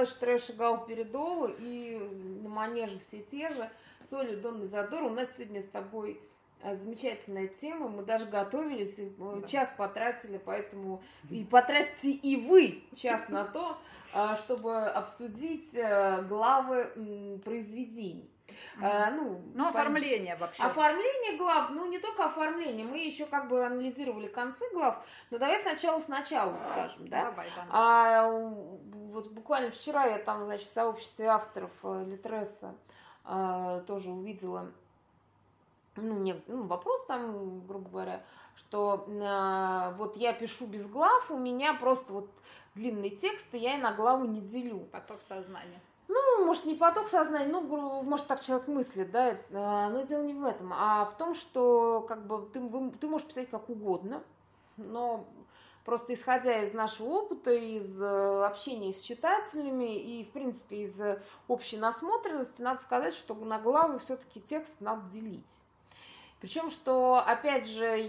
флеш, трэш и гал Передова, и на манеже все те же. Соли, Дон Задор. У нас сегодня с тобой а, замечательная тема. Мы даже готовились, э, да. час потратили, поэтому и потратьте и вы час на то, а, чтобы обсудить э, главы произведений. Mm-hmm. Ну, ну, оформление вообще. Оформление глав, ну, не только оформление, мы еще как бы анализировали концы глав, но давай сначала сначала скажем, да? Давай, давай. А, вот буквально вчера я там, значит, в сообществе авторов э, Литреса а, тоже увидела ну, не, ну, вопрос там, грубо говоря, что а, вот я пишу без глав, у меня просто вот длинный текст, и я и на главу не делю. Поток сознания. Ну, может, не поток сознания, ну, может, так человек мыслит, да, а, но дело не в этом, а в том, что, как бы, ты, ты можешь писать как угодно, но просто исходя из нашего опыта, из э, общения с читателями и, в принципе, из общей насмотренности, надо сказать, что на главы все-таки текст надо делить. Причем, что, опять же,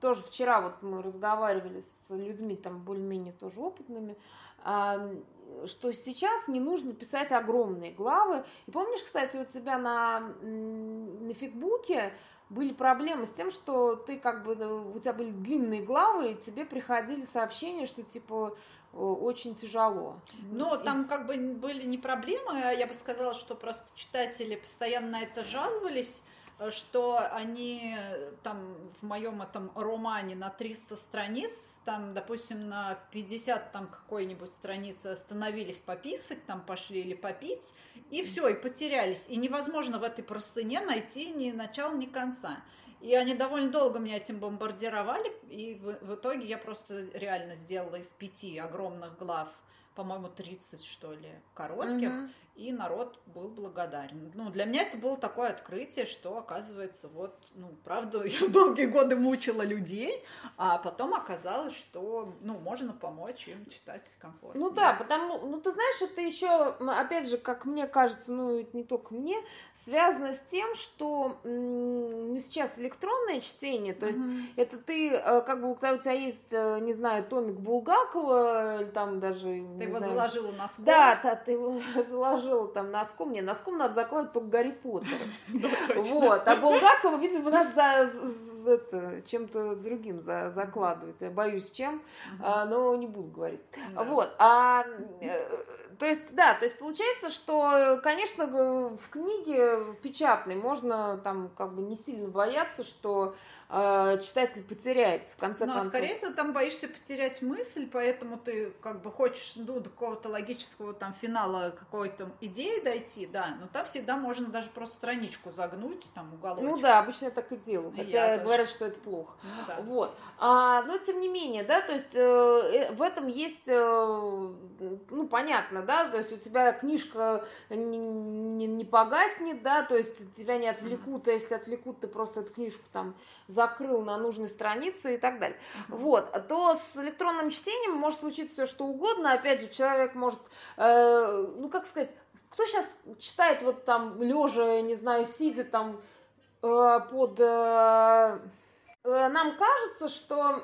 тоже вчера вот мы разговаривали с людьми там более-менее тоже опытными, что сейчас не нужно писать огромные главы. И помнишь, кстати, у тебя на, на фигбуке были проблемы с тем, что ты как бы, ну, у тебя были длинные главы, и тебе приходили сообщения, что типа очень тяжело. Ну, там как бы были не проблемы, а я бы сказала, что просто читатели постоянно на это жаловались, Э, что они э, там в моем этом романе на 300 страниц, там, допустим, на 50 там какой-нибудь страницы остановились пописать, там пошли или попить, и все, и потерялись. И невозможно в этой простыне найти ни начала, ни конца. И они довольно долго меня этим бомбардировали, и в, в итоге я просто реально сделала из пяти огромных глав по-моему, 30, что ли, коротких. Угу и народ был благодарен. Ну, для меня это было такое открытие, что, оказывается, вот, ну, правда, я долгие годы мучила людей, а потом оказалось, что, ну, можно помочь им читать комфортно. Ну да, потому, ну, ты знаешь, это еще, опять же, как мне кажется, ну, это не только мне, связано с тем, что ну, сейчас электронное чтение, то есть mm-hmm. это ты, э, как бы, когда у тебя есть, э, не знаю, томик Булгакова, или там даже, Ты его знаю, заложила на скол. Да, да, ты его заложила заложила там носком. Не, носком надо закладывать только Гарри Поттер. Вот. А Булгакова, видимо, надо чем-то другим за, закладывать. Я боюсь, чем, а, но не буду говорить. Вот. А, э, то есть, да, то есть получается, что, конечно, в книге печатной можно там как бы не сильно бояться, что э, читатель потеряется в конце Но, концов. скорее всего, там боишься потерять мысль, поэтому ты как бы хочешь ну, до какого-то логического там финала какой-то идеи дойти, да, но там всегда можно даже просто страничку загнуть, там уголочек. Ну да, обычно я так и делаю, хотя я говорят, даже. что это плохо. Ну, да. Вот. А, но тем не менее, да, то есть э, э, в этом есть, э, ну понятно, да, то есть у тебя книжка не, не, не погаснет, да, то есть тебя не отвлекут, а если отвлекут, ты просто эту книжку там закрыл на нужной странице и так далее. Вот, то с электронным чтением может случиться все что угодно. Опять же, человек может, э, ну как сказать, кто сейчас читает вот там лежа, не знаю, сидя там э, под... Э, э нам кажется, что...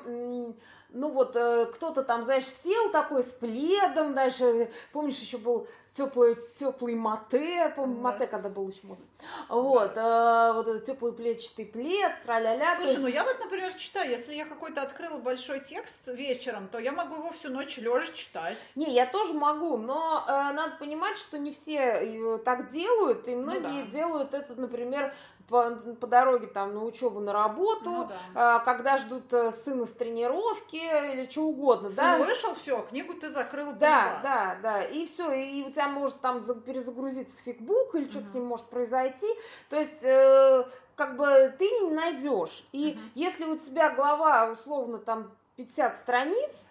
Ну вот э, кто-то там, знаешь, сел такой с пледом, дальше, помнишь, еще был теплый, теплый мате, помню, да. мате когда был еще модно. Вот, да. э, вот этот теплый плечатый плед, тра-ля-ля. Слушай, есть... ну я вот, например, читаю, если я какой-то открыла большой текст вечером, то я могу его всю ночь лежа читать. Не, я тоже могу, но э, надо понимать, что не все э, так делают, и многие ну, да. делают это, например, по, по дороге там на учебу, на работу, ну, да. э, когда ждут э, сына с тренировки или что угодно, Сын да? вышел, все, книгу ты закрыл. Да, да, да, и все, и у тебя может там перезагрузиться фигбук или что-то угу. с ним может произойти, то есть э, как бы ты не найдешь, и угу. если у тебя глава условно там 50 страниц,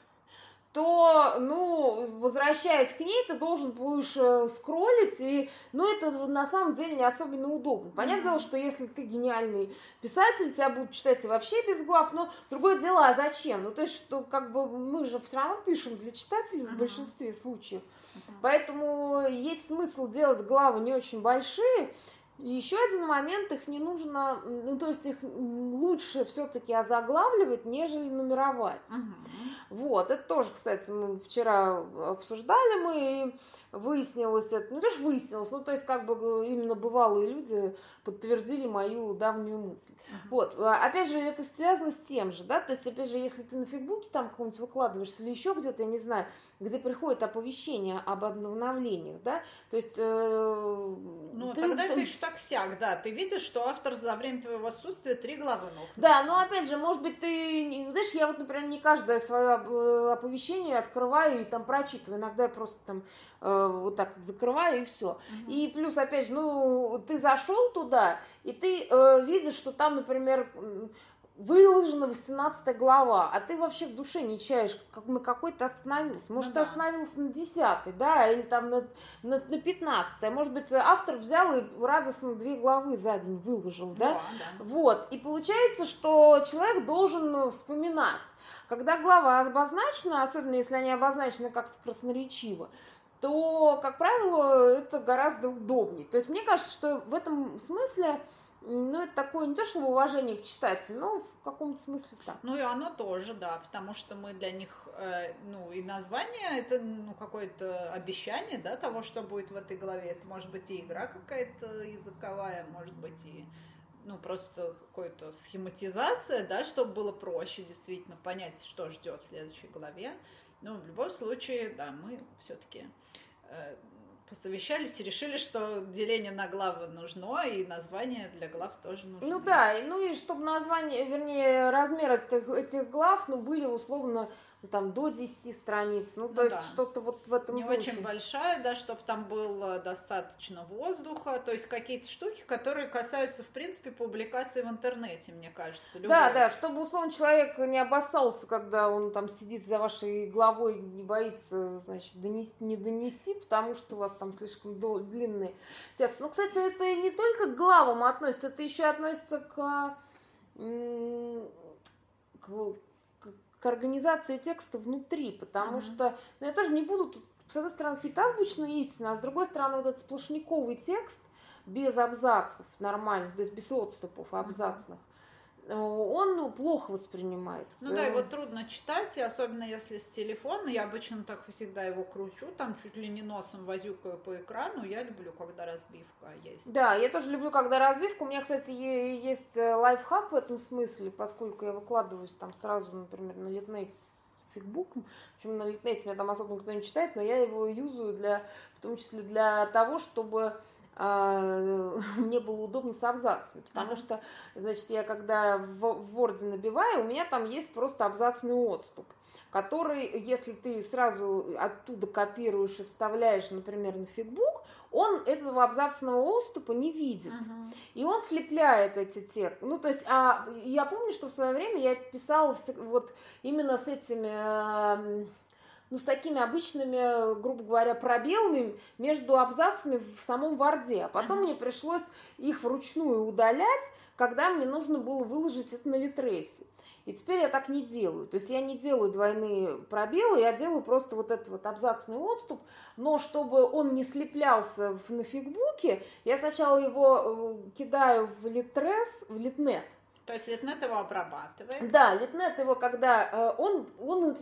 то, ну, возвращаясь к ней, ты должен будешь э, скроллить, и, ну, это на самом деле не особенно удобно. Понятное дело, что если ты гениальный писатель, тебя будут читать и вообще без глав, но другое дело, а зачем? Ну, то есть, что, как бы, мы же все равно пишем для читателей в большинстве случаев, поэтому есть смысл делать главы не очень большие, И еще один момент, их не нужно, ну то есть их лучше все-таки озаглавливать, нежели нумеровать. Угу. Вот, это тоже, кстати, мы вчера обсуждали мы, выяснилось это, не то что выяснилось, ну то есть как бы именно бывалые люди подтвердили мою давнюю мысль. Uh-huh. Вот, а, опять же, это связано с тем же, да, то есть, опять же, если ты на Фейсбуке там какого-нибудь выкладываешься или еще где-то, я не знаю, где приходит оповещение об обновлениях, да, то есть... Э, ну, ты, тогда ты, ты так сяк, да, ты видишь, что автор за время твоего отсутствия три главы ног. Да, но опять же, может быть, ты, знаешь, я вот, например, не каждое свое э, оповещение открываю и там прочитываю, иногда я просто там э, вот так закрываю и все. Uh-huh. И плюс, опять же, ну, ты зашел туда, и ты э, видишь, что там, например, выложена 18 глава, а ты вообще в душе не чаешь, как на какой то остановился. Может, ну, да. ты остановился на 10 да, или там на, на, на 15 а может быть, автор взял и радостно две главы за день выложил, да? да, да. Вот, и получается, что человек должен ну, вспоминать. Когда глава обозначена, особенно если они обозначены как-то красноречиво, то, как правило, это гораздо удобнее. То есть мне кажется, что в этом смысле ну, это такое не то, что уважение к читателю, но в каком-то смысле так. Ну, и оно тоже, да, потому что мы для них, э, ну, и название, это, ну, какое-то обещание, да, того, что будет в этой главе. Это может быть и игра какая-то языковая, может быть и, ну, просто какая-то схематизация, да, чтобы было проще действительно понять, что ждет в следующей главе. Ну, в любом случае, да, мы все-таки э, посовещались и решили, что деление на главы нужно, и название для глав тоже нужно. Ну да, ну и чтобы название, вернее, размер этих, этих глав, ну, были условно ну, там до 10 страниц, ну, ну то да. есть что-то вот в этом Не духе. очень большая, да, чтобы там было достаточно воздуха, то есть какие-то штуки, которые касаются, в принципе, публикации в интернете, мне кажется. Любой. Да, да, чтобы, условно, человек не обоссался, когда он там сидит за вашей главой, не боится, значит, донести, не донести, потому что у вас там слишком длинный текст. Ну, кстати, это не только к главам относится, это еще относится к, к к организации текста внутри, потому mm-hmm. что, ну, я тоже не буду тут, с одной стороны, какие-то азбучные истины, а с другой стороны, вот этот сплошниковый текст без абзацев нормально, то есть без отступов абзацных, он ну, плохо воспринимается. Ну да, его трудно читать, и особенно если с телефона. Я обычно так всегда его кручу, там чуть ли не носом возюкаю по экрану. Я люблю, когда разбивка есть. Да, я тоже люблю, когда разбивка. У меня, кстати, есть э, лайфхак в этом смысле, поскольку я выкладываюсь там сразу, например, на литнете с фигбуком. Причем на литнете меня там особо никто не читает, но я его юзаю для, в том числе для того, чтобы мне было удобно с абзацами, потому что, значит, я когда в Word набиваю, у меня там есть просто абзацный отступ, который, если ты сразу оттуда копируешь и вставляешь, например, на фигбук, он этого абзацного отступа не видит. Uh-huh. И он слепляет эти тексты. Ну, то есть, а я помню, что в свое время я писала вот именно с этими ну, с такими обычными, грубо говоря, пробелами между абзацами в самом Варде. А потом мне пришлось их вручную удалять, когда мне нужно было выложить это на Литресе. И теперь я так не делаю. То есть я не делаю двойные пробелы, я делаю просто вот этот вот абзацный отступ, но чтобы он не слеплялся в, на фигбуке, я сначала его э, кидаю в Литрес, в Литнет, то есть Литнет его обрабатывает? Да, Литнет его, когда э, он, он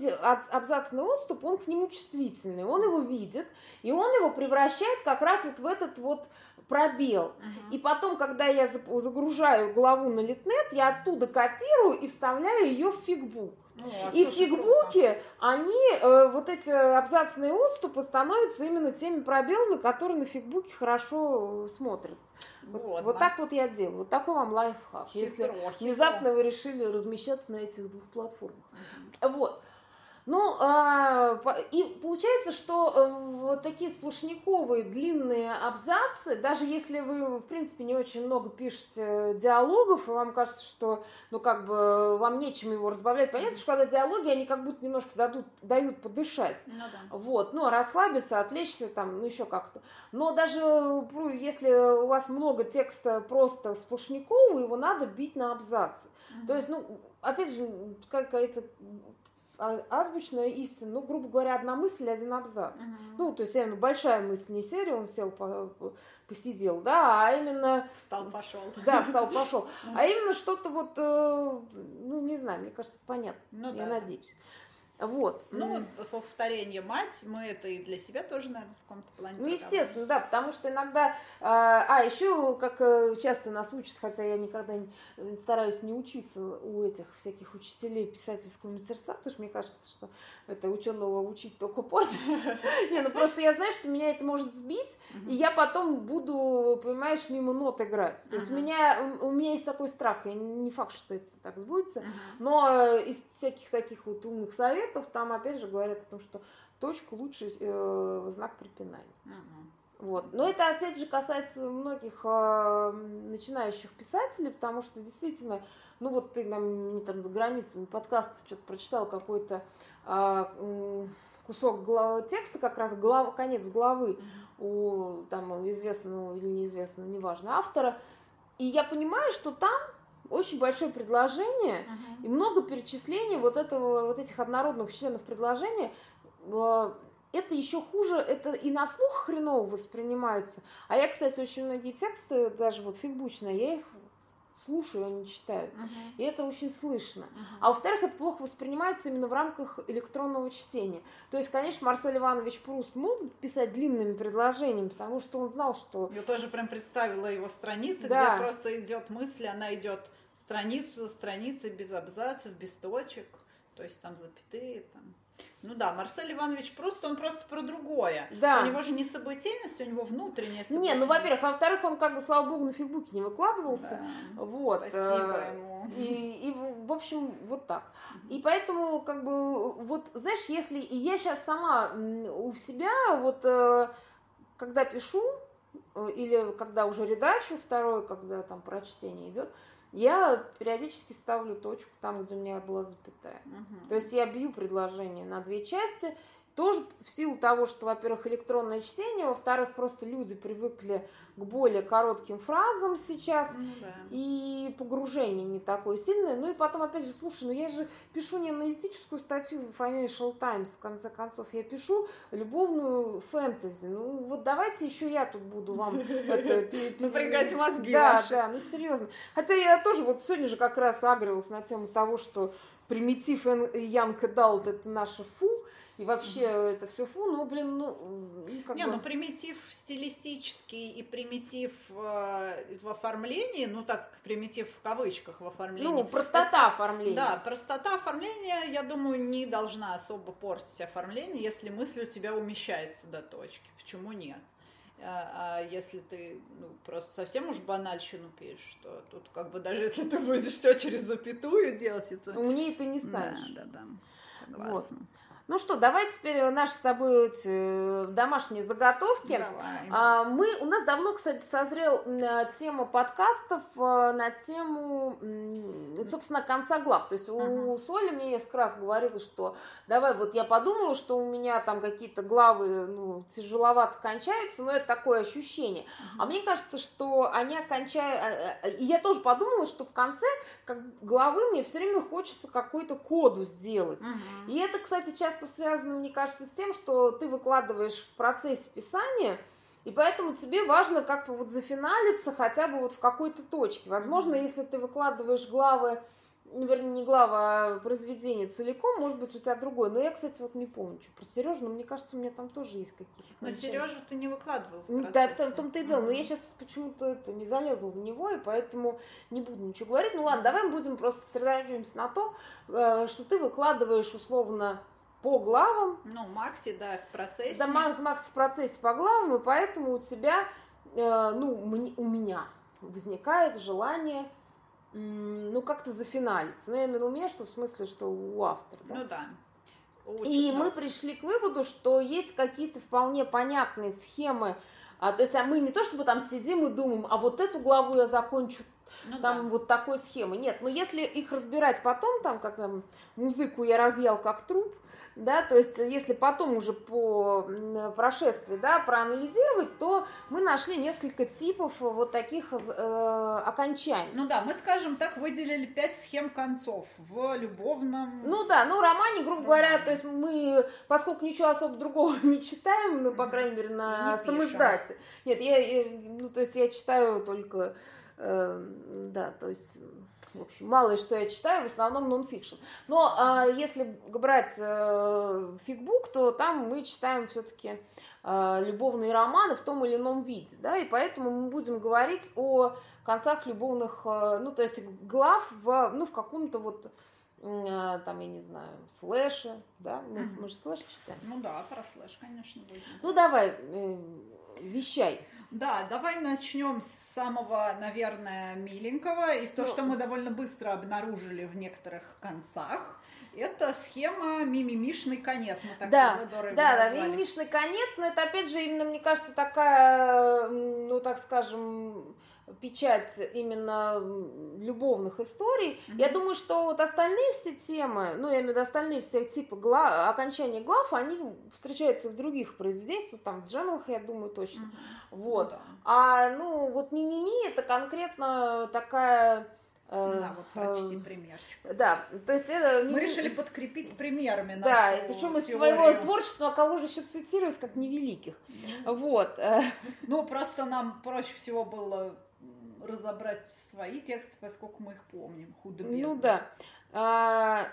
абзацный отступ, он к нему чувствительный, он его видит, и он его превращает как раз вот в этот вот пробел. Uh-huh. И потом, когда я загружаю главу на Литнет, я оттуда копирую и вставляю ее в фигбук. Ну, и в фигбуке они, э, вот эти абзацные отступы становятся именно теми пробелами, которые на фигбуке хорошо э, смотрятся. Вот, вот, вот так вот я делаю. Вот такой вам лайфхак. Хитро, если хитро. внезапно вы решили размещаться на этих двух платформах. Угу. Вот. Ну, а, и получается, что э, вот такие сплошниковые длинные абзацы, даже если вы, в принципе, не очень много пишете диалогов, и вам кажется, что, ну, как бы, вам нечем его разбавлять, понятно, что когда диалоги, они как будто немножко дадут, дают подышать. Ну, да. Вот, ну, расслабиться, отвлечься, там, ну, еще как-то. Но даже если у вас много текста просто сплошникового, его надо бить на абзацы. Mm-hmm. То есть, ну, опять же, какая-то азбучная истина, ну, грубо говоря, одна мысль, один абзац. Мгм. Ну, то есть именно большая мысль, не серия, он сел, по- по- посидел, да, а именно, Встал, пошел. да, встал, пошел. А именно что-то вот, э, ну, не знаю, мне кажется, понятно, Ну я да. надеюсь. Вот. Ну, вот повторение мать, мы это и для себя тоже, наверное, в каком-то плане. Ну, естественно, да, потому что иногда... А, а, еще, как э, часто нас учат, хотя я никогда не, э, стараюсь не учиться у этих всяких учителей писательского мастерства, потому что мне кажется, что это ученого учить только портит. Не, ну просто я знаю, что меня это может сбить, и я потом буду, понимаешь, мимо нот играть. То есть у меня, у меня есть такой страх, и не факт, что это так сбудется, но э, из всяких таких вот умных советов там опять же говорят о том, что точку лучше э, знак препинания. Мгм. Вот. Но это опять же касается многих э, начинающих писателей, потому что действительно, ну вот ты нам не там за границами подкаст что-то прочитал какой-то м, кусок гла- текста, как раз глав, конец главы у там известного или неизвестного, неважно, автора, и я понимаю, что там очень большое предложение, Мгм. и много перечислений вот этого, вот этих однородных членов предложения. Э, Это еще хуже, это и на слух хреново воспринимается. А я, кстати, очень многие тексты, даже вот фигбучные, я их слушаю, а не читаю. Мгм. И это очень слышно. Мгм. А во-вторых, это плохо воспринимается именно в рамках электронного чтения. То есть, конечно, Марсель Иванович Пруст мог писать длинными предложениями, потому что он знал, что Я тоже прям представила его страницы, Да. где просто идет мысль, она идет страницу за страницей, без абзацев, без точек, то есть там запятые. Там. Ну да, Марсель Иванович просто, он просто про другое. Да. У него же не событийность, у него внутренняя Не, событийность. ну, во-первых, во-вторых, он как бы, слава богу, на фигбуке не выкладывался. Да. Вот. Спасибо э, ему. И, и, в общем, вот так. И поэтому, как бы, вот, знаешь, если и я сейчас сама у себя, вот, э, когда пишу, э, или когда уже редачу второй, когда там прочтение идет, я периодически ставлю точку там, где у меня была запятая. Мгм. То есть я бью предложение на две части, тоже в силу того, что, во-первых, электронное чтение, во-вторых, просто люди привыкли к более коротким фразам сейчас, Ну да. и погружение не такое сильное. Ну и потом, опять же, слушай, ну я же пишу не аналитическую статью в Financial Times, в конце концов, я пишу любовную фэнтези. Ну вот давайте еще я тут буду вам это... Напрягать мозги Да, да, ну серьезно. Хотя я тоже вот сегодня же как раз агрилась на тему того, что примитив Young Adult это наше фу, и вообще это все фу, ну, блин, ну, ну, как Не, бы... ну примитив стилистический и примитив э, в оформлении, ну так, примитив в кавычках в оформлении. ну, простота оформления. Да, простота оформления, я думаю, не должна особо портить оформление, если мысль у тебя умещается до точки. Почему нет? А а если ты ну, просто совсем уж банальщину пишешь, то тут как бы даже если ты будешь все через запятую делать, это... Умнее ты не Да, станешь. да, да. Вот. Согласна. Ну что, давай теперь наши с тобой эти домашние заготовки. Давай. А, Мы, у нас давно, кстати, созрел э, тема подкастов э, на тему, собственно, конца глав. То есть у Ага. Соли мне несколько раз говорила, что давай, вот я подумала, что у меня там какие-то главы ну, тяжеловато кончаются, но это такое ощущение. А мне кажется, что они окончают... И я тоже подумала, что в конце как главы мне все время хочется какую-то коду сделать. Мгм. И это, кстати, часто связано, мне кажется, с тем, что ты выкладываешь в процессе писания, и поэтому тебе важно как бы вот зафиналиться хотя бы вот в какой-то точке. Возможно, если ты выкладываешь главы, ну, вернее, не глава, а произведение целиком, может быть, у тебя другое. Но я, кстати, вот не помню, что про Сережу, но мне кажется, у меня там тоже есть какие-то. Но окончания. Сережу ты не выкладывал в Ну, Да, в том- в том-то и дело. Но я сейчас почему-то это не залезла в него, и поэтому не буду ничего говорить. Ну ладно, давай мы будем просто сосредоточимся на том, э, что ты выкладываешь условно по главам, Ну, Макси, да, в процессе. да, Ма- Макс в процессе по главам, и поэтому у тебя, э, ну, у меня возникает желание, ну, как-то зафиналиться. Ну, я имею в виду, что в смысле, что у автора, да? Ну да. И Учит, мы пришли к выводу, что есть какие-то вполне понятные схемы. А, то есть а мы не то чтобы там сидим и думаем, а вот эту главу я закончу Ну, там да. вот такой схемы. Нет, но если их разбирать потом, там, как там, музыку я разъел как труп, да, то есть если потом уже по прошествии, да, проанализировать, то мы нашли несколько типов вот таких э, окончаний. Ну да, мы, скажем так, выделили пять схем концов в любовном... Ну да, ну романе, грубо говоря, то есть мы, поскольку ничего особо другого не читаем, ну, по крайней мере, на не самоиздате. Нет, я, я, ну, то есть я читаю только, э, да, то есть в общем, мало что я читаю, в основном нонфикшн. Но а, если брать э, фикбук, то там мы читаем все-таки э, любовные романы в том или ином виде, да, и поэтому мы будем говорить о концах любовных, э, ну, то есть глав в, ну, в каком-то вот э, там, я не знаю, слэше, да, мы, mm-hmm. мы же слэш читаем. Ну да, про слэш, конечно, будем. Ну давай, э, вещай. Да, давай начнем с самого, наверное, миленького. И то, ну, что мы довольно быстро обнаружили в некоторых концах. Это схема мимимишный конец. Мы так да, да, да, мимимишный конец, но это опять же именно, мне кажется, такая, ну так скажем, печать именно любовных историй. Mm-hmm. Я думаю, что вот остальные все темы, ну, я имею в виду остальные все типы глав, окончания глав, они встречаются в других произведениях, ну, там, в Дженлах, я думаю, точно. Mm-hmm. Вот. Ну, да. А, ну, вот Мимими это конкретно такая... Э, да, вот прочти э, примерчик. Да, то есть это... Мы решили подкрепить примерами нашу Да, причем из своего творчества, кого же еще цитировать, как невеликих. Mm-hmm. Вот. Ну, просто нам проще всего было разобрать свои тексты, поскольку мы их помним худо-бедно. Ну да. А,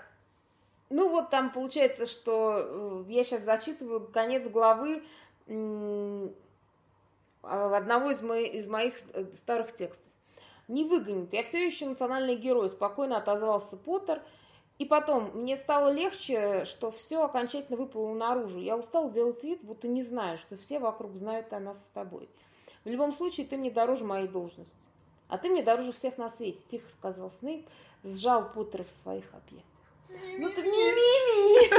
ну вот там получается, что э, я сейчас зачитываю конец главы одного из, моих, из моих э, старых текстов. Не выгонит. Я все еще национальный герой, спокойно отозвался Поттер. И потом, мне стало легче, что все окончательно выплыло наружу. Я устал делать вид, будто не знаю, что все вокруг знают о нас с тобой. В любом случае, ты мне дороже моей должности. А ты мне дороже всех на свете, тихо сказал Снейп, сжал Поттера в своих объятиях. Ну ты ми-ми-ми.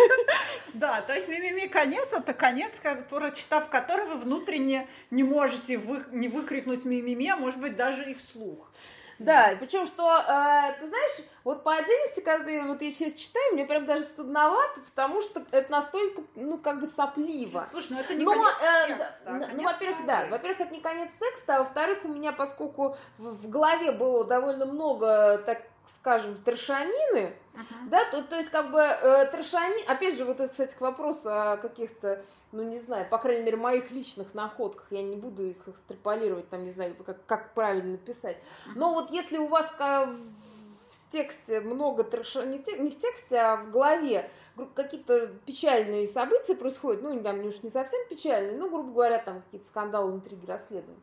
Да, то есть ми-ми-ми конец, это конец, прочитав который вы внутренне не можете вы, не выкрикнуть ми-ми-ми, а может быть даже и вслух. Да, причем что, э, ты знаешь, вот по отдельности, когда я, вот я сейчас читаю, мне прям даже стыдновато, потому что это настолько, ну, как бы сопливо. Слушай, ну это не Но, конец э, текста, а Ну, во-первых, да, во-первых, это не конец текста, а во-вторых, у меня, поскольку в, в голове было довольно много, так скажем, трешанины, uh-huh. да, то, то есть как бы э, трешанин, опять же, вот это, кстати, к вопросу о каких-то ну, не знаю, по крайней мере, моих личных находках, я не буду их экстраполировать, там, не знаю, как, как правильно писать. Но вот если у вас в, в тексте много трэша, не, не в тексте, а в голове какие-то печальные события происходят, ну, там, не уж не совсем печальные, ну, грубо говоря, там какие-то скандалы, интриги, расследования,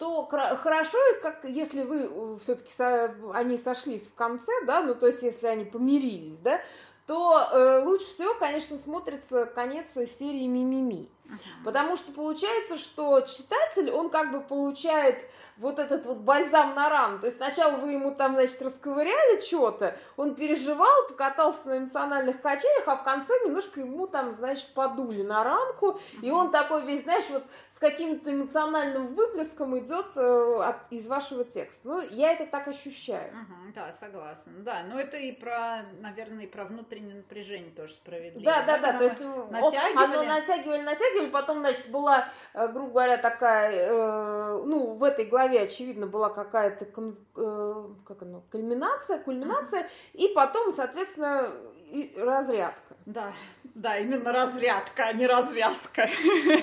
то хорошо, как если вы э, все-таки со, они сошлись в конце, да, ну, то есть если они помирились, да, то э, лучше всего, конечно, смотрится конец серии «Мимими». Uh-huh. Потому что получается, что читатель, он как бы получает вот этот вот бальзам на рану. То есть сначала вы ему там, значит, расковыряли что-то, он переживал, покатался на эмоциональных качелях, а в конце немножко ему там, значит, подули на ранку, и он такой весь, знаешь, вот с каким-то эмоциональным выплеском идет э, от, из вашего текста. Ну, я это так ощущаю. Угу, да, согласна. Да, но это и про, наверное, и про внутреннее напряжение тоже справедливо. Да, да, да, да то есть натягивали. оно натягивали, натягивали, потом, значит, была, э, грубо говоря, такая, э, ну, в этой главе очевидно, была какая-то э, как оно, кульминация, кульминация, и потом, соответственно, и разрядка. Да, да, именно разрядка, а не развязка.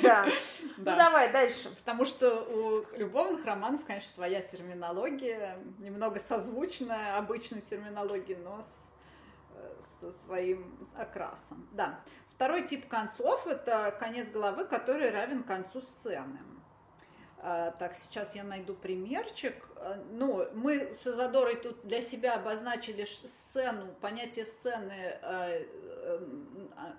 Да. да. Ну давай дальше. Потому что у любовных романов, конечно, своя терминология, немного созвучная обычной терминологии, но с, э, со своим окрасом. Да. Второй тип концов – это конец главы, который равен концу сцены. А, так, сейчас я найду примерчик. А, ну, мы с Изодорой тут для себя обозначили сцену, понятие сцены а,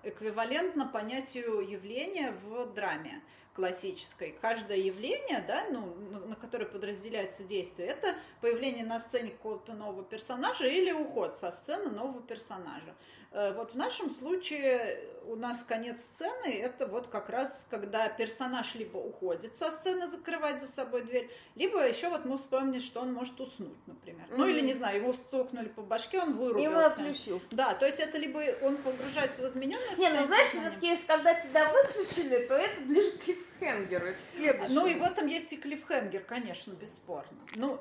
эквивалентно понятию явления в драме. Классической. Каждое явление, да, ну, на, которое подразделяется действие, это появление на сцене какого-то нового персонажа или уход со сцены нового персонажа. Э, вот в нашем случае у нас конец сцены, это вот как раз, когда персонаж либо уходит со сцены закрывать за собой дверь, либо еще вот мы вспомним, что он может уснуть, например. Mm-hmm. Ну или, не знаю, его стукнули по башке, он вырубился. И он отключился. Да, то есть это либо он погружается в измененность. Не, ну знаешь, все-таки, если когда тебя выключили, то это ближе к клиффхенгеру, это следующее. Ну и в этом есть и клиффхенгер, конечно, бесспорно. Ну,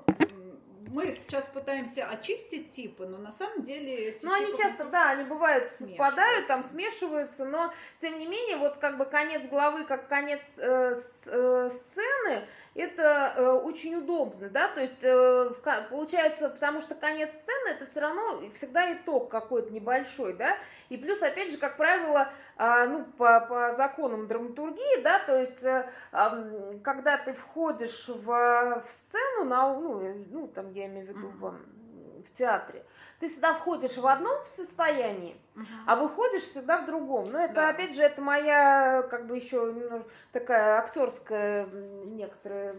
мы сейчас пытаемся очистить типы, но на самом деле эти Ну, они часто, да, они бывают совпадают, там смешиваются, но тем не менее, вот как бы конец главы, как конец э, с, э, сцены, это э, очень удобно, да, то есть э, получается, потому что конец сцены это все равно всегда итог какой-то небольшой, да, и плюс, опять же, как правило, ну, по, по законам драматургии, да, то есть э, когда ты входишь в, в сцену, на, ну, ну, там я имею в виду в, в театре, ты всегда входишь в одном состоянии, а выходишь всегда в другом. Но это, да. опять же, это моя, как бы еще такая актерская некоторая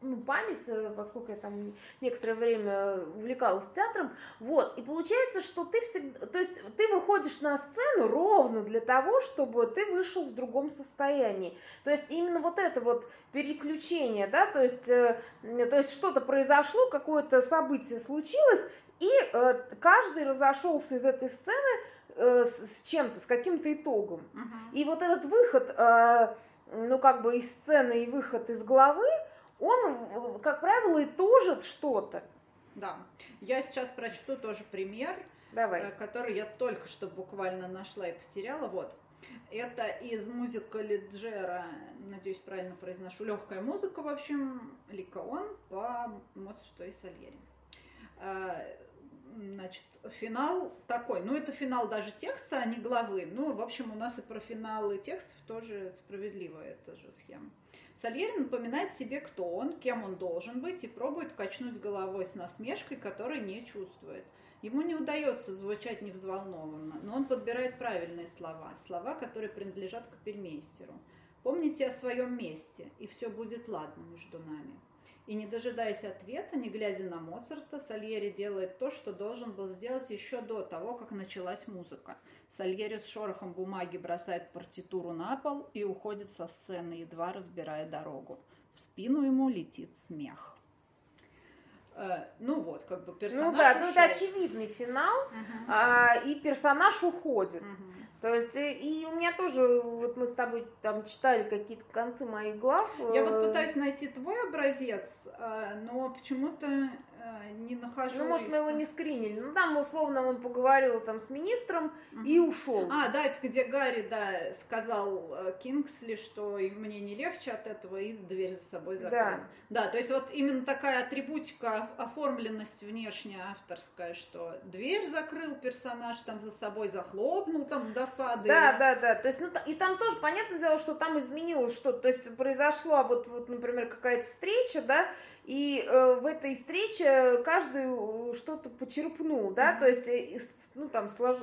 ну, память, поскольку я там некоторое время увлекалась театром. Вот, и получается, что ты всегда, то есть ты выходишь на сцену ровно для того, чтобы ты вышел в другом состоянии. То есть именно вот это вот переключение, да, то есть, э, то есть что-то произошло, какое-то событие случилось, и э, каждый разошелся из этой сцены э, с, с чем-то, с каким-то итогом. Uh-huh. И вот этот выход, э, ну как бы из сцены и выход из главы, он, как правило, и тоже что-то. Да, я сейчас прочту тоже пример, Давай. Э, который я только что буквально нашла и потеряла. Вот. Это из музыка Лиджера, надеюсь, правильно произношу, легкая музыка, в общем, Ликаон по Моцарту и Сальери. Э, Значит, финал такой, ну это финал даже текста, а не главы. Ну, в общем, у нас и про финалы текстов тоже справедливая эта же схема. Сальери напоминает себе, кто он, кем он должен быть, и пробует качнуть головой с насмешкой, которой не чувствует. Ему не удается звучать невзволнованно, но он подбирает правильные слова, слова, которые принадлежат капельмейстеру. Помните о своем месте, и все будет ладно между нами. И не дожидаясь ответа, не глядя на Моцарта, Сальери делает то, что должен был сделать еще до того, как началась музыка. Сальери с шорохом бумаги бросает партитуру на пол и уходит со сцены, едва разбирая дорогу. В спину ему летит смех. Э, ну вот, как бы персонаж. Ну да, ушел. ну это очевидный финал, uh-huh. а, и персонаж уходит. Uh-huh. То есть, и, и у меня тоже, вот мы с тобой там читали какие-то концы моих глав. Я вот э, пытаюсь найти твой образец, э, но почему-то э, не нахожу. Ну, может, мы его не скринили. Ну, там, условно, он поговорил там с министром угу. и ушел. А, да, это где Гарри, да, сказал Кингсли, что мне не легче от этого, и дверь за собой закрыл. Да. да, то есть вот именно такая атрибутика, оформленность внешняя авторская, что дверь закрыл персонаж, там за собой захлопнул, там с досады. Да, да, да. То есть, ну, и там тоже, понятное дело, что там изменилось что-то. То есть произошло, вот, вот например, какая-то встреча, да, и э, в этой встрече каждый э, что-то почерпнул, да, mm-hmm. то есть, э, ну, там, слож...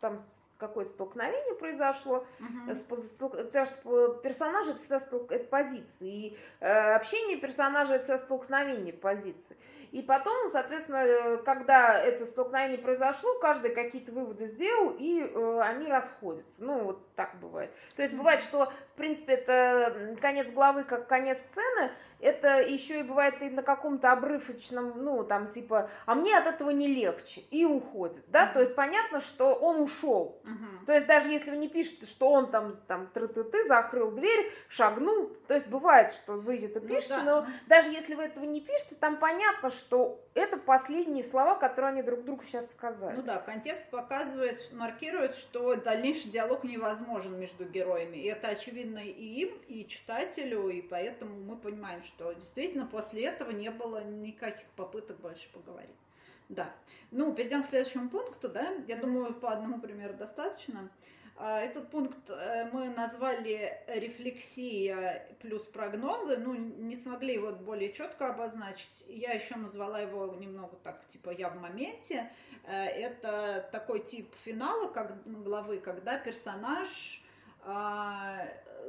там какое столкновение произошло, uh-huh. потому что персонажи всегда стол... это позиции, и э, общение персонажей это всегда столкновение позиций. И потом, соответственно, когда это столкновение произошло, каждый какие-то выводы сделал, и э, они расходятся. Ну, вот так бывает. То есть бывает, что, в принципе, это конец главы как конец сцены, это еще и бывает и на каком-то обрывочном, ну, там, типа, а мне от этого не легче, и уходит, да, uh-huh. то есть понятно, что он ушел, uh-huh. то есть даже если вы не пишете, что он там, там, ты-ты-ты, закрыл дверь, шагнул, то есть бывает, что вы это ну пишете, ну, да. но даже если вы этого не пишете, там понятно, что это последние слова, которые они друг другу сейчас сказали. Ну да, контекст показывает, маркирует, что дальнейший диалог невозможен между героями, и это очевидно и им, и читателю, и поэтому мы понимаем, что что действительно после этого не было никаких попыток больше поговорить. Да. Ну, перейдем к следующему пункту, да. Я думаю, по одному примеру достаточно. А, этот пункт э, мы назвали рефлексия плюс прогнозы, ну, не смогли его более четко обозначить. Я еще назвала его немного так, типа, я в моменте. Э, это такой тип финала, как главы, когда персонаж а,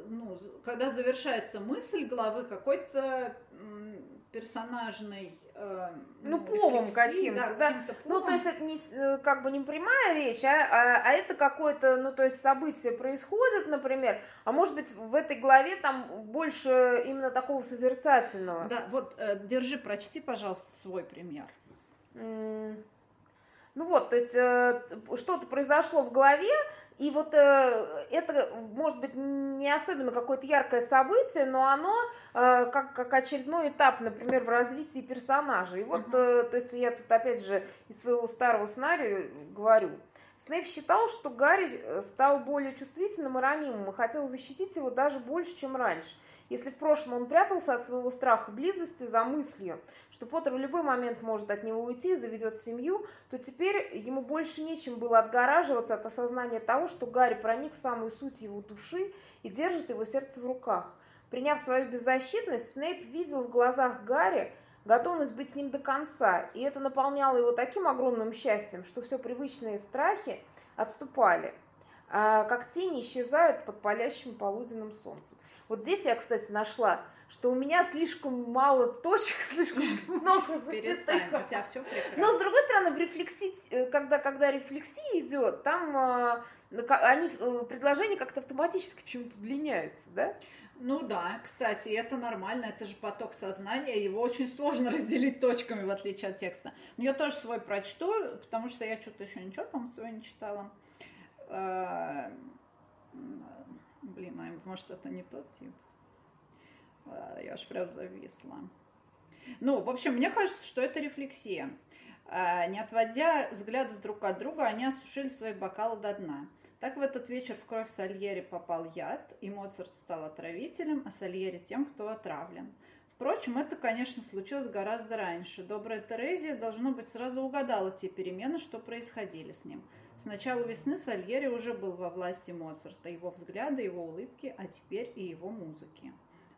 ну, когда завершается мысль главы, какой-то персонажный э, ну, ну повом каким-то, да, да. Каким ну, то есть это не, э, как бы не прямая речь, а, а, а это какое-то, ну, то есть событие происходит, например, а может быть в этой главе там больше именно такого созерцательного. Да, вот, э, держи, прочти, пожалуйста, свой пример. Mm. Ну вот, то есть э, что-то произошло в голове, и вот э, это, может быть, не особенно какое-то яркое событие, но оно э, как, как очередной этап, например, в развитии персонажа. И вот, uh-huh. э, то есть я тут опять же из своего старого сценария говорю. Снейп считал, что Гарри э, стал более чувствительным и ранимым и хотел защитить его даже больше, чем раньше. Если в прошлом он прятался от своего страха близости за мыслью, что Поттер в любой момент может от него уйти и заведет семью, то теперь ему больше нечем было отгораживаться от осознания того, что Гарри проник в самую суть его души и держит его сердце в руках. Приняв свою беззащитность, Снейп видел в глазах Гарри готовность быть с ним до конца, и это наполняло его таким огромным счастьем, что все привычные страхи отступали, а как тени исчезают под палящим полуденным солнцем. Вот здесь я, кстати, нашла, что у меня слишком мало точек, слишком много Перестань, у тебя все прекрасно. Но, с другой стороны, в рефлексии, э, когда, когда рефлексия идет, там э, они, э, предложения как-то автоматически почему-то удлиняются, да? Ну да, кстати, это нормально, это же поток сознания, его очень сложно разделить точками, в отличие от текста. Но я тоже свой прочту, потому что я что-то еще ничего, по-моему, свой не читала. Блин, а может это не тот тип? Я аж прям зависла. Ну, в общем, мне кажется, что это рефлексия. А, не отводя взглядов друг от друга, они осушили свои бокалы до дна. Так в этот вечер в кровь Сальери попал яд, и Моцарт стал отравителем, а Сальери тем, кто отравлен. Впрочем, это, конечно, случилось гораздо раньше. Добрая Терезия, должно быть, сразу угадала те перемены, что происходили с ним. С начала весны Сальери уже был во власти Моцарта, его взгляды, его улыбки, а теперь и его музыки.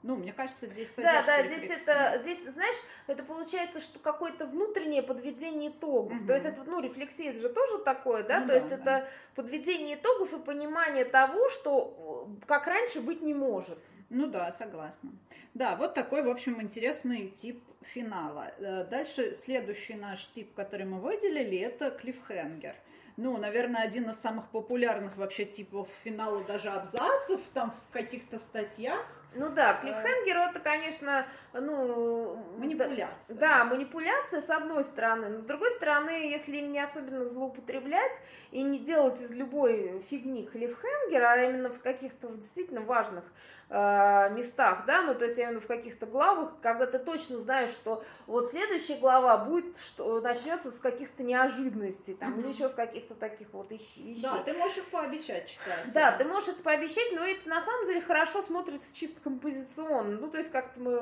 Ну, мне кажется, здесь Да, да, здесь это, здесь, знаешь, это получается, что какое-то внутреннее подведение итогов. Угу. То есть это, ну, рефлексия это же тоже такое, да? Ну, То да, есть да. это подведение итогов и понимание того, что как раньше быть не может. Ну да, согласна. Да, вот такой, в общем, интересный тип финала. Э, дальше следующий наш тип, который мы выделили, это клиффхенгер. Ну, наверное, один из самых популярных вообще типов финала даже абзацев, там в каких-то статьях. Ну да, клиффхенгер это, конечно, ну... Манипуляция. Да, да, манипуляция с одной стороны, но с другой стороны, если им не особенно злоупотреблять и не делать из любой фигни клиффхенгера, а именно в каких-то действительно важных Э, местах, да, ну, то есть я именно в каких-то главах, когда ты точно знаешь, что вот следующая глава будет, что начнется с каких-то неожиданностей, там, mm-hmm. или еще с каких-то таких вот вещей. Да, ты можешь их пообещать читать. Да, ты можешь это пообещать, но это на самом деле хорошо смотрится чисто композиционно, ну, то есть как-то мы,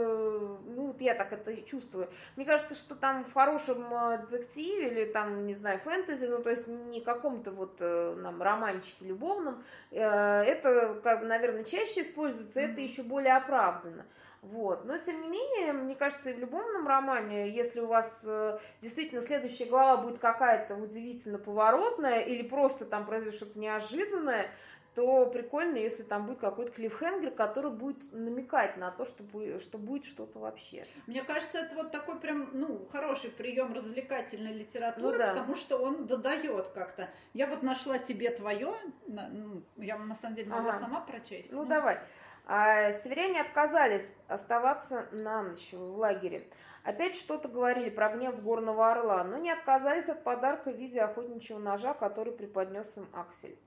ну, вот я так это чувствую. Мне кажется, что там в хорошем э, детективе или там, не знаю, фэнтези, ну, то есть не каком-то вот э, нам романчике любовном, это, как бы, наверное, чаще используется кажется, это еще более оправданно. Вот. Но, тем не менее, мне кажется, и в любовном романе, если у вас э, действительно следующая глава будет какая-то удивительно поворотная или просто там произойдет что-то неожиданное, то прикольно, если там будет какой-то клиффхенгер, который будет намекать на то, что, будет, что будет что-то вообще. Мне кажется, это вот такой прям, ну, хороший прием развлекательной литературы, ну, да. потому что он додает как-то. Я вот нашла тебе твое, ну, я на самом деле могла ага. сама прочесть. Ну, ну, давай. А северяне отказались оставаться на ночь в лагере. Опять что-то говорили про гнев горного орла, но не отказались от подарка в виде охотничьего ножа, который преподнес им Аксель.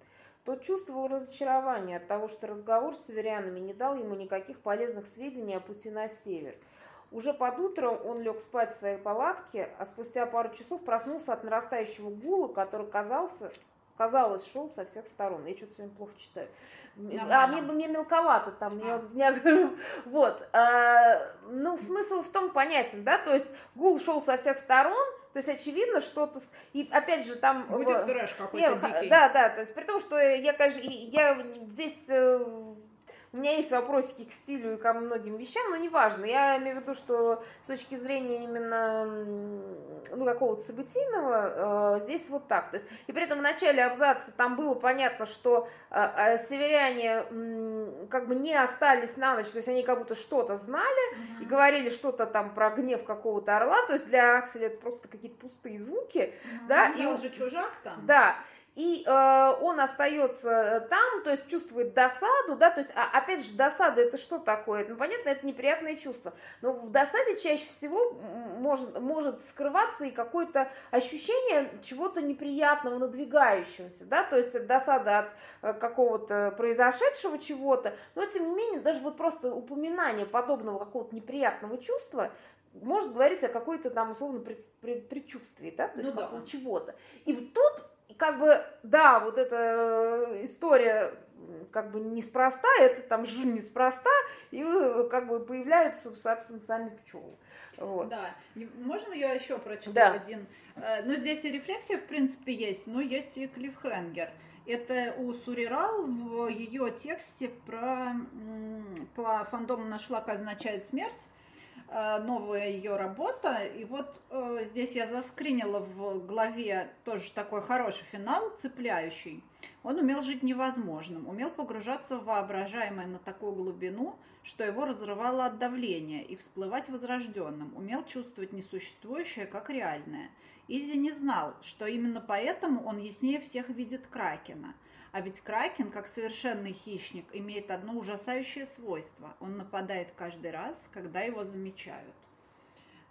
Тот чувствовал разочарование от того, что разговор с северянами не дал ему никаких полезных сведений о пути на север. Уже под утро он лег спать в своей палатке, а спустя пару часов проснулся от нарастающего гула, который казался, казалось, шел со всех сторон. Я что-то сегодня плохо читаю. Нормально. А мне, мне мелковато там, а. мне, мне, вот. А, ну, смысл в том понятен, да, то есть гул шел со всех сторон, то есть очевидно что-то, и опять же там... Будет трэш какой-то дикий. Да, да, то есть при том, что я, конечно, я здесь э, у меня есть вопросики к стилю и ко многим вещам, но неважно. Я имею в виду, что с точки зрения именно ну, какого-то событийного, э, здесь вот так. То есть, и при этом в начале абзаца там было понятно, что э, э, северяне, как бы не остались на ночь, то есть они как будто что-то знали Мгм. и говорили что-то там про гнев какого-то орла, то есть для Акселя это просто какие-то пустые звуки, Мгм. да, Ну, и он- же чужак там. да, и э, он остается там, то есть чувствует досаду, да, то есть, а, опять же, досада это что такое? Ну, понятно, это неприятное чувство, но в досаде чаще всего может, может скрываться и какое-то ощущение чего-то неприятного, надвигающегося, да, то есть досада от э, какого-то произошедшего чего-то, но тем не менее, даже вот просто упоминание подобного какого-то неприятного чувства может говорить о какой-то там условно пред- пред- предчувствии, да, то есть Ну да. чего-то. И тут как бы, да, вот эта э, история как бы неспроста, это там ж неспроста, и э, как бы появляются, собственно, сами пчелы. Вот. Да. Можно я еще прочту Да. один? Э, Ну, здесь и рефлексия, в принципе, есть, но есть и клиффхенгер. Это у Сурирал в ее тексте про по фандому «Наш флаг означает смерть». Э, Новая ее работа. И вот э, здесь я заскринила в главе тоже такой хороший финал, цепляющий. Он умел жить невозможным, умел погружаться в воображаемое на такую глубину, что его разрывало от давления, и всплывать возрожденным, умел чувствовать несуществующее как реальное. Изи не знал, что именно поэтому он яснее всех видит Кракена. А ведь Кракен, как совершенный хищник, имеет одно ужасающее свойство. Он нападает каждый раз, когда его замечают.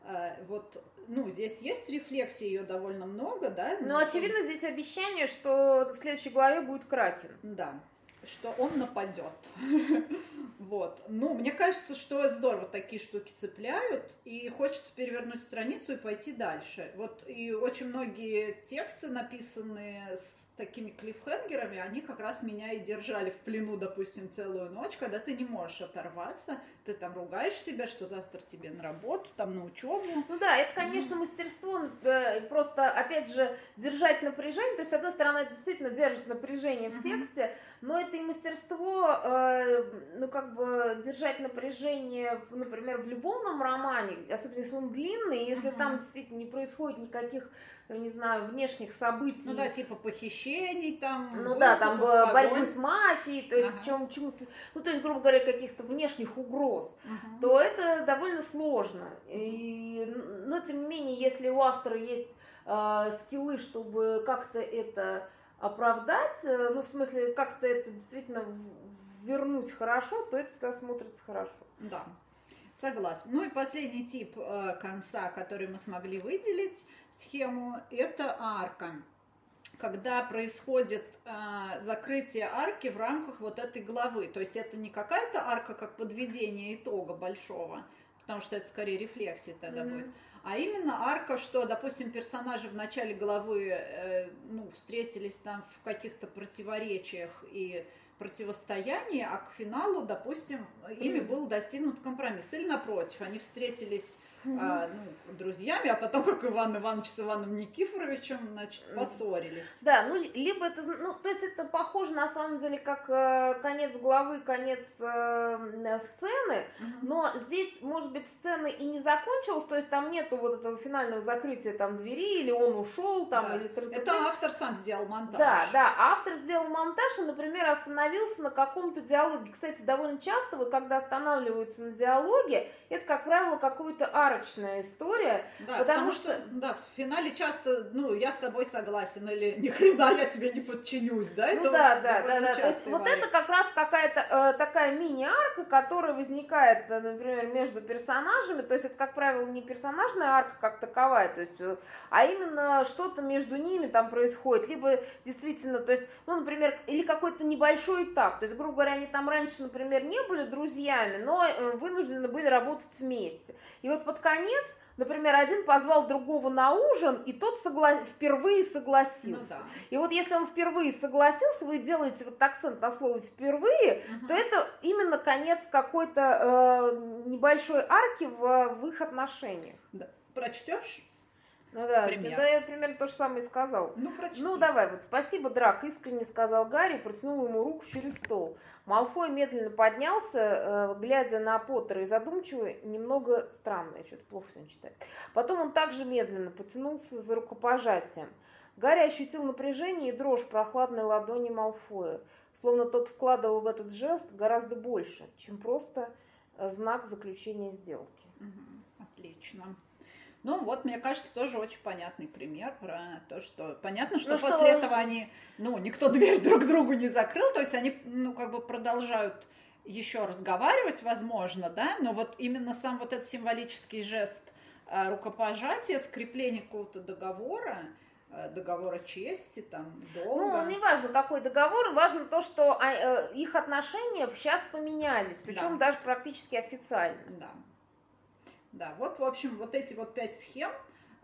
Э, Вот, ну, здесь есть рефлексии, ее довольно много, да? Но Ну, очевидно здесь обещание, что в следующей главе будет Кракен. Да, что он нападет. Вот. Ну, мне кажется, что здорово такие штуки цепляют, и хочется перевернуть страницу и пойти дальше. Вот и очень многие тексты, написанные с такими клиффхенгерами, они как раз меня и держали в плену, допустим, целую ночь, когда ты не можешь оторваться, ты там ругаешь себя, что завтра тебе на работу, там на учебу. Ну да, это, конечно, мастерство, э, просто, опять же, держать напряжение. То есть, с одной стороны, это действительно держит напряжение в Мгм. тексте, но это и мастерство, э, ну, как бы, держать напряжение, например, в любовном романе, особенно если он длинный, если Мгм. там действительно не происходит никаких, не знаю, внешних событий. Ну да, типа похищений там. Ну да, там борьбы с мафией, то есть Ага. чем, чему-то, ну то есть, грубо говоря, каких-то внешних угроз Мгм. то это довольно сложно. И, но тем не менее, если у автора есть э, скиллы, чтобы как-то это оправдать, э, ну в смысле как-то это действительно вернуть хорошо, то это всегда смотрится хорошо. Да, согласна. Ну и последний тип э, конца, который мы смогли выделить схему, это арка. Когда происходит э, закрытие арки в рамках вот этой главы. То есть это не какая-то арка как подведение итога большого, потому что это скорее рефлексия тогда Мгм. будет. А именно арка, что, допустим, персонажи в начале главы э, ну, встретились там в каких-то противоречиях и противостоянии, а к финалу, допустим, ими Мгм. был достигнут компромисс. Или напротив, они встретились а, ну, друзьями, а потом, как Иван Иванович с Иваном Никифоровичем, значит, поссорились. Да, ну либо это, ну то есть это похоже на самом деле как э, конец главы, конец э, сцены. Но здесь, может быть, сцена и не закончилась, то есть там нету вот этого финального закрытия там двери, или он ушел, там, Да. или тры-тры-тры. Это автор сам сделал монтаж. Да, да, автор сделал монтаж и, например, остановился на каком-то диалоге. Кстати, довольно часто, вот когда останавливаются на диалоге, это, как правило, какая-то арочная история. Да, Потому потому, что- что, да, в финале часто, ну, я с тобой согласен, или ни хрена я тебе не подчинюсь, да? Ну это да, да, да, да. То есть вот это как раз какая-то э, такая мини-арка, которая возникает, э, например, между персонажами. То есть это, как правило, не персонажная арка как таковая, то есть, э, а именно что-то между ними там происходит. Либо действительно, то есть, ну, например, или какой-то небольшой этап. То есть, грубо говоря, они там раньше, например, не были друзьями, но э, вынуждены были работать вместе. И вот под конец Например, один позвал другого на ужин, и тот согла... впервые Ну согласился. да. И вот если он впервые согласился, вы делаете вот акцент на слове впервые, Мгм. то это именно конец какой-то э, небольшой арки в, в их отношениях. Прочтешь? Ну да, Пример. да, я примерно то же самое и сказал. Ну, прочти. Ну давай, вот спасибо, Драк, искренне сказал Гарри, протянул ему руку через стол. Малфой медленно поднялся, э, глядя на Поттера и задумчиво, немного странно, я что-то плохо сегодня читаю. Потом он также медленно потянулся за рукопожатием. Гарри ощутил напряжение и дрожь прохладной ладони Малфоя, словно тот вкладывал в этот жест гораздо больше, чем просто э, знак заключения сделки. Отлично. Ну, вот, мне кажется, тоже очень понятный пример про то, что понятно, что ну, после что... этого они, ну, никто дверь друг другу не закрыл, то есть они, ну, как бы продолжают еще разговаривать, возможно, да, но вот именно сам вот этот символический жест э, рукопожатия, скрепление какого-то договора, э, договора чести, там, долга. Ну, не важно, какой договор, важно то, что а, э, их отношения сейчас поменялись, причем да. даже практически официально. Да. Да, вот, в общем, вот эти вот пять схем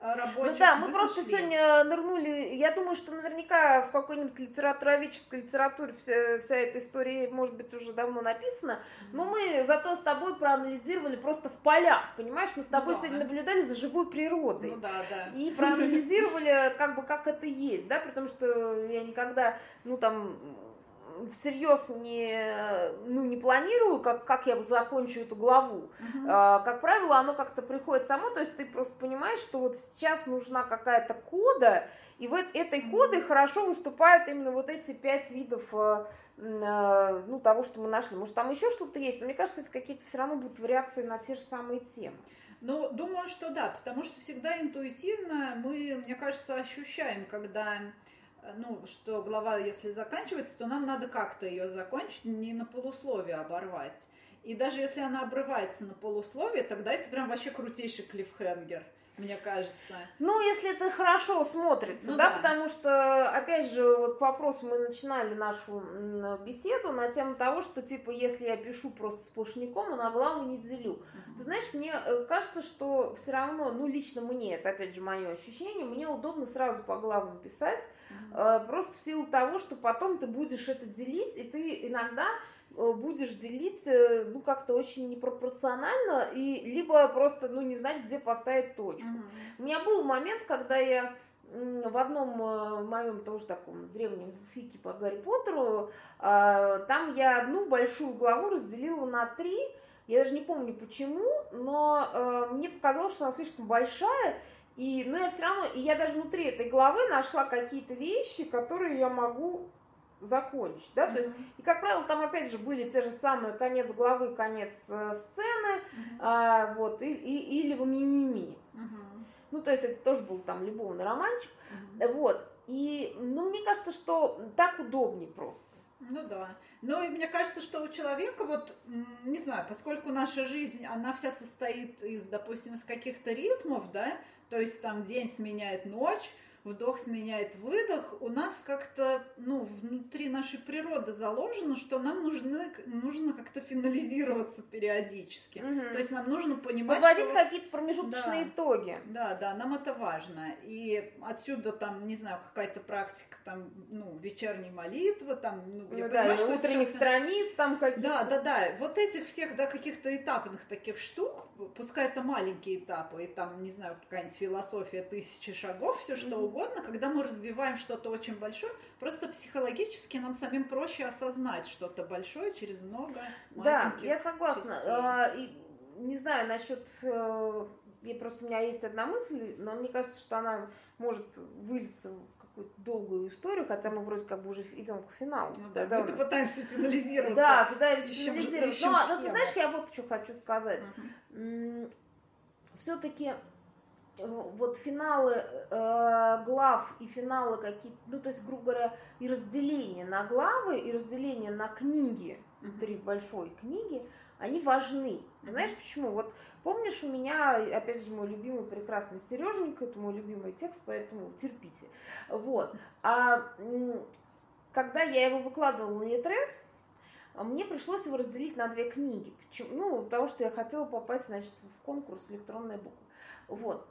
э, рабочих. Ну да, мы, мы просто нашли. сегодня нырнули. Я думаю, что наверняка в какой-нибудь литературоведческой литературе вся, вся эта история, может быть, уже давно написана. Но мы зато с тобой проанализировали просто в полях, понимаешь? Мы с тобой ну, да. сегодня наблюдали за живой природой. Ну да, да. И проанализировали, как бы, как это есть, да, потому что я никогда, ну там, всерьез не, ну, не планирую, как, как я закончу эту главу. Uh-huh. А, как правило, оно как-то приходит само, то есть ты просто понимаешь, что вот сейчас нужна какая-то кода, и в этой uh-huh. хорошо выступают именно вот эти пять видов э, э, ну, того, что мы нашли. Может, там еще что-то есть, но мне кажется, это какие-то все равно будут вариации на те же самые темы. Ну, думаю, что да, потому что всегда интуитивно мы, мне кажется, ощущаем, когда ну, что глава, если заканчивается, то нам надо как-то ее закончить, не на полусловие оборвать. И даже если она обрывается на полусловие, тогда это прям вообще крутейший клиффхенгер мне кажется. Ну, если это хорошо смотрится, ну, да, да, потому что, опять же, вот к вопросу мы начинали нашу беседу на тему того, что, типа, если я пишу просто сплошняком, а на главу не делю. Угу. Ты знаешь, мне э, кажется, что все равно, ну, лично мне, это, опять же, мое ощущение, мне удобно сразу по главам писать. Просто в силу того, что потом ты будешь это делить, и ты иногда Э, будешь делить, э, ну, как-то очень непропорционально, и либо просто, ну, не знать, где поставить точку. Uh-huh. У меня был момент, когда я в одном э, моем тоже таком древнем фике по Гарри Поттеру, там я одну большую главу разделила на три, я даже не помню почему, но мне показалось, что она слишком большая, и, но я все равно, и я даже внутри этой главы нашла какие-то вещи, которые я могу закончить, да, mm-hmm. то есть, и, как правило, там, опять же, были те же самые конец главы, конец э, сцены, mm-hmm. а, вот, и, и, или в мимими. Mm-hmm. Ну, то есть, это тоже был там любовный романчик, mm-hmm. вот, и, ну, мне кажется, что так удобнее просто. Ну да. Ну и мне кажется, что у человека вот, не знаю, поскольку наша жизнь, она вся состоит из, допустим, из каких-то ритмов, да, то есть там день сменяет ночь, вдох сменяет выдох, у нас как-то, ну, внутри нашей природы заложено, что нам нужны, нужно как-то финализироваться периодически. Угу. То есть нам нужно понимать, Подводить что... какие-то промежуточные да, итоги. Да, да, нам это важно. И отсюда там, не знаю, какая-то практика там, ну, вечерней молитвы, там, ну, ну я да, понимаю, что утренних сейчас... страниц там какие-то. Да, да, да. Вот этих всех, да, каких-то этапных таких штук, пускай это маленькие этапы, и там, не знаю, какая-нибудь философия тысячи шагов, все что угодно, угодно, когда мы разбиваем что-то очень большое, просто психологически нам самим проще осознать что-то большое через много Да, я согласна. А, и, не знаю насчет... Э, я просто у меня есть одна мысль, но мне кажется, что она может вылиться долгую историю, хотя мы вроде как бы уже идем к финалу. Ну, да, да, мы пытаемся финализировать. Да, пытаемся финализировать. Но, но ты знаешь, я вот что хочу сказать. Uh-huh. Все-таки вот финалы э, глав и финалы какие-то, ну, то есть, грубо говоря, и разделение на главы, и разделение на книги, внутри большой книги, они важны. Знаешь почему? Вот помнишь, у меня, опять же, мой любимый прекрасный Сереженька, это мой любимый текст, поэтому терпите. Вот. А когда я его выкладывала на Етрес, мне пришлось его разделить на две книги. Почему? Ну, потому что я хотела попасть, значит, в конкурс электронная буква. Вот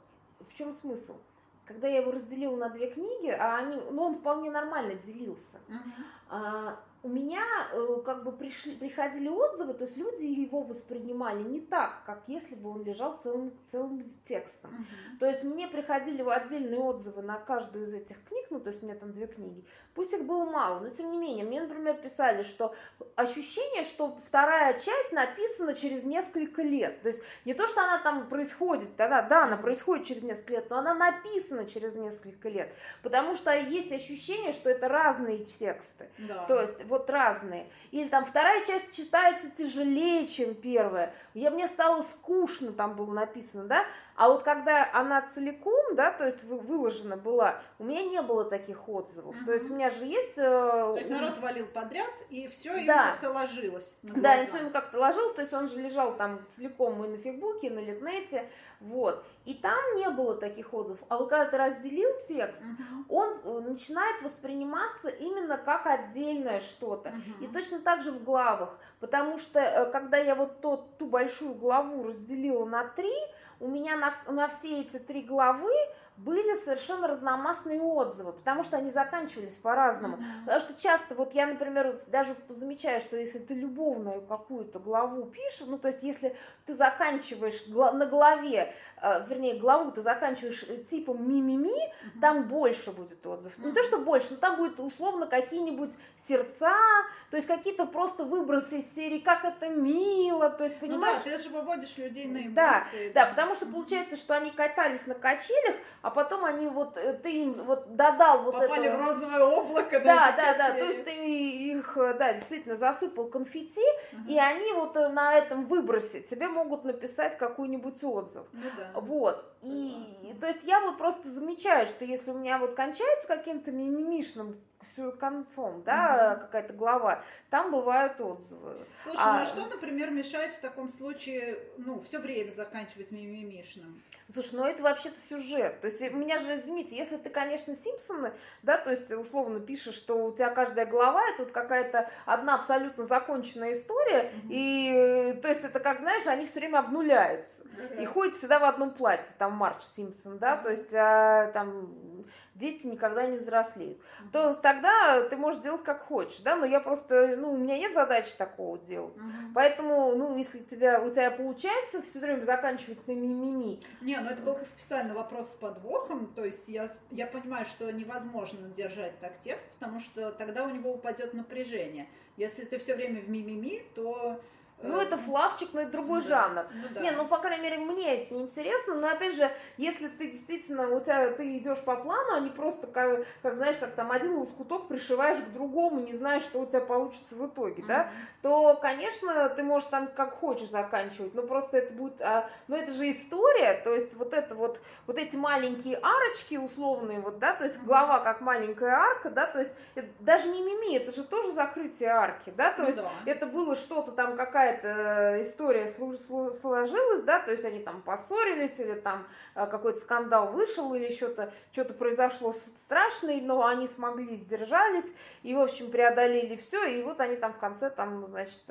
в чем смысл? Когда я его разделила на две книги, а они, ну, он вполне нормально делился. Uh-huh. А, у меня э, как бы пришли, приходили отзывы, то есть люди его воспринимали не так, как если бы он лежал целым, целым текстом. Uh-huh. То есть мне приходили отдельные отзывы на каждую из этих книг, ну то есть у меня там две книги. Пусть их было мало, но тем не менее, мне, например, писали, что ощущение, что вторая часть написана через несколько лет. То есть не то, что она там происходит, тогда, да, она происходит через несколько лет, но она написана через несколько лет. Потому что есть ощущение, что это разные тексты. Да. То есть вот разные. Или там вторая часть читается тяжелее, чем первая. Я, мне стало скучно, там было написано, да. А вот когда она целиком, да, то есть выложена была, у меня не было таких отзывов. Угу. То есть у меня же есть... Э, то есть народ валил подряд, и все им да. как-то ложилось. да, и все им как-то ложилось, то есть он же лежал там целиком и на Фейсбуке, и на Литнете, вот. И там не было таких отзывов. А вот когда ты разделил текст, uh-huh. он э, начинает восприниматься именно как отдельное что-то. Uh-huh. И точно так же в главах. Потому что э, когда я вот тот, ту большую главу разделила на три, у меня на, на все эти три главы были совершенно разномастные отзывы, потому что они заканчивались по-разному. Mm-hmm. Потому что часто, вот я, например, даже замечаю, что если ты любовную какую-то главу пишешь, ну, то есть если ты заканчиваешь на главе, э, вернее, главу ты заканчиваешь э, типом ми-ми-ми, mm-hmm. там больше будет отзывов. Mm-hmm. Не то, что больше, но там будет условно какие-нибудь сердца, то есть какие-то просто выбросы из серии, как это мило, то есть, понимаешь? Ну да, ты же выводишь людей на эмоции. Да, да, да потому что получается, что они катались на качелях, а потом они вот, э, ты им вот додал вот это. Попали этого. в розовое облако. Да, да, да, то есть ты их, э, да, действительно засыпал конфетти, uh-huh. и они вот э, на этом выбросе тебе могут написать какой-нибудь отзыв. Ну да. Вот. И, Согласна. то есть я вот просто замечаю, что если у меня вот кончается каким-то мимимишным концом, да, угу. какая-то глава, там бывают отзывы. Слушай, а... ну а что, например, мешает в таком случае, ну, все время заканчивать мимимишным? Слушай, ну это вообще-то сюжет. То есть у меня же, извините, если ты, конечно, Симпсоны, да, то есть условно пишешь, что у тебя каждая глава это вот какая-то одна абсолютно законченная история, mm и то есть это как, знаешь, они все время обнуляются mm и ходят всегда в одном платье, там Марч Симпсон, да, mm то есть а, там дети никогда не взрослеют, mm-hmm. то тогда ты можешь делать как хочешь, да, но я просто, ну, у меня нет задачи такого делать. Mm-hmm. Поэтому, ну, если тебя, у тебя получается все время заканчивать на мимими. Не, ну это был специальный вопрос с подвохом, то есть я, я понимаю, что невозможно держать так текст, потому что тогда у него упадет напряжение. Если ты все время в мимими, то ну, это флавчик, но это другой да. жанр. Ну, да. Не, ну, по крайней мере, мне это не интересно, но, опять же, если ты действительно, у тебя, ты идешь по плану, а не просто, как, как знаешь, как там один лоскуток пришиваешь к другому, не знаешь, что у тебя получится в итоге, mm-hmm. да, то, конечно, ты можешь там как хочешь заканчивать, но просто это будет, а, но это же история, то есть вот это вот, вот эти маленькие арочки условные, вот, да, то есть mm-hmm. глава как маленькая арка, да, то есть даже не мими, это же тоже закрытие арки, да, то ну, есть да. это было что-то там, какая какая-то история сложилась, да, то есть они там поссорились, или там э, какой-то скандал вышел, или что-то что произошло страшное, но они смогли, сдержались, и, в общем, преодолели все, и вот они там в конце, там, значит,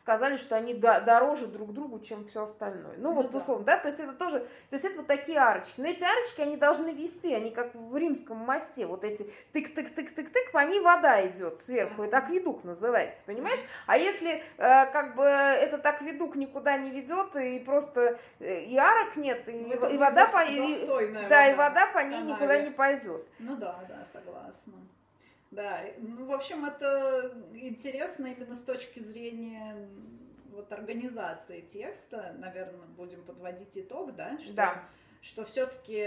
сказали, что они дороже друг другу, чем все остальное. Ну, ну вот, да. условно, да, то есть это тоже, то есть это вот такие арочки. Но эти арочки, они должны вести, они как в римском мосте, вот эти тык-тык-тык-тык-тык, по ней вода идет сверху, это акведук называется, понимаешь? А если э, как бы этот акведук никуда не ведет, и просто э, и арок нет, и, ну, и вода по ней, да, вода. и вода по ней Канаве. никуда не пойдет. Ну да, да, согласна. Да, ну, в общем, это интересно именно с точки зрения вот организации текста, наверное, будем подводить итог, да, что, да. что все-таки,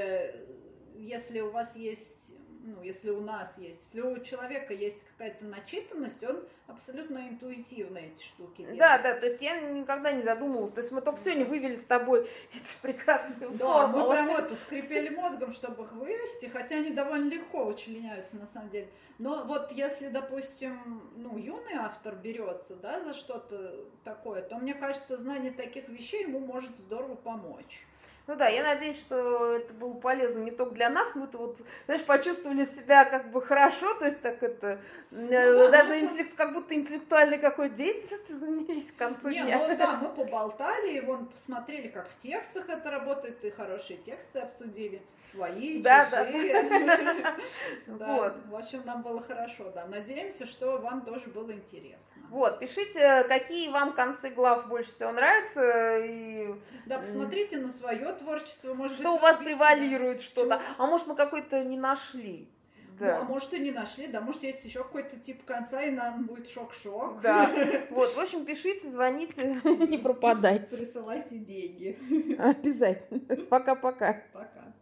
если у вас есть ну, если у нас есть, если у человека есть какая-то начитанность, он абсолютно интуитивно эти штуки делает. Да, да, то есть я никогда не задумывалась, то есть мы только сегодня вывели с тобой эти прекрасные Да, формулы. мы прям это скрипели мозгом, чтобы их вывести, хотя они довольно легко вычленяются на самом деле. Но вот если, допустим, ну, юный автор берется, да, за что-то такое, то мне кажется, знание таких вещей ему может здорово помочь. Ну да, я надеюсь, что это было полезно не только для нас, мы-то вот, знаешь, почувствовали себя как бы хорошо, то есть так это, ну, да, даже ну, интеллект, как будто интеллектуальной какой-то деятельностью занялись к концу не, дня. ну да, мы поболтали, и вон посмотрели, как в текстах это работает, и хорошие тексты обсудили, свои, да, чужие. Да. Вот. В общем, нам было хорошо, да. Надеемся, что вам тоже было интересно. Вот, пишите, какие вам концы глав больше всего нравятся. И... Да, посмотрите на свое творчество, может что быть, у вас превалирует что-то, а может мы какой-то не нашли. Да. Ну, а может и не нашли, да, может есть еще какой-то тип конца, и нам будет шок-шок. Да, вот, в общем, пишите, звоните, не пропадайте. Присылайте деньги. Обязательно. Пока-пока. Пока.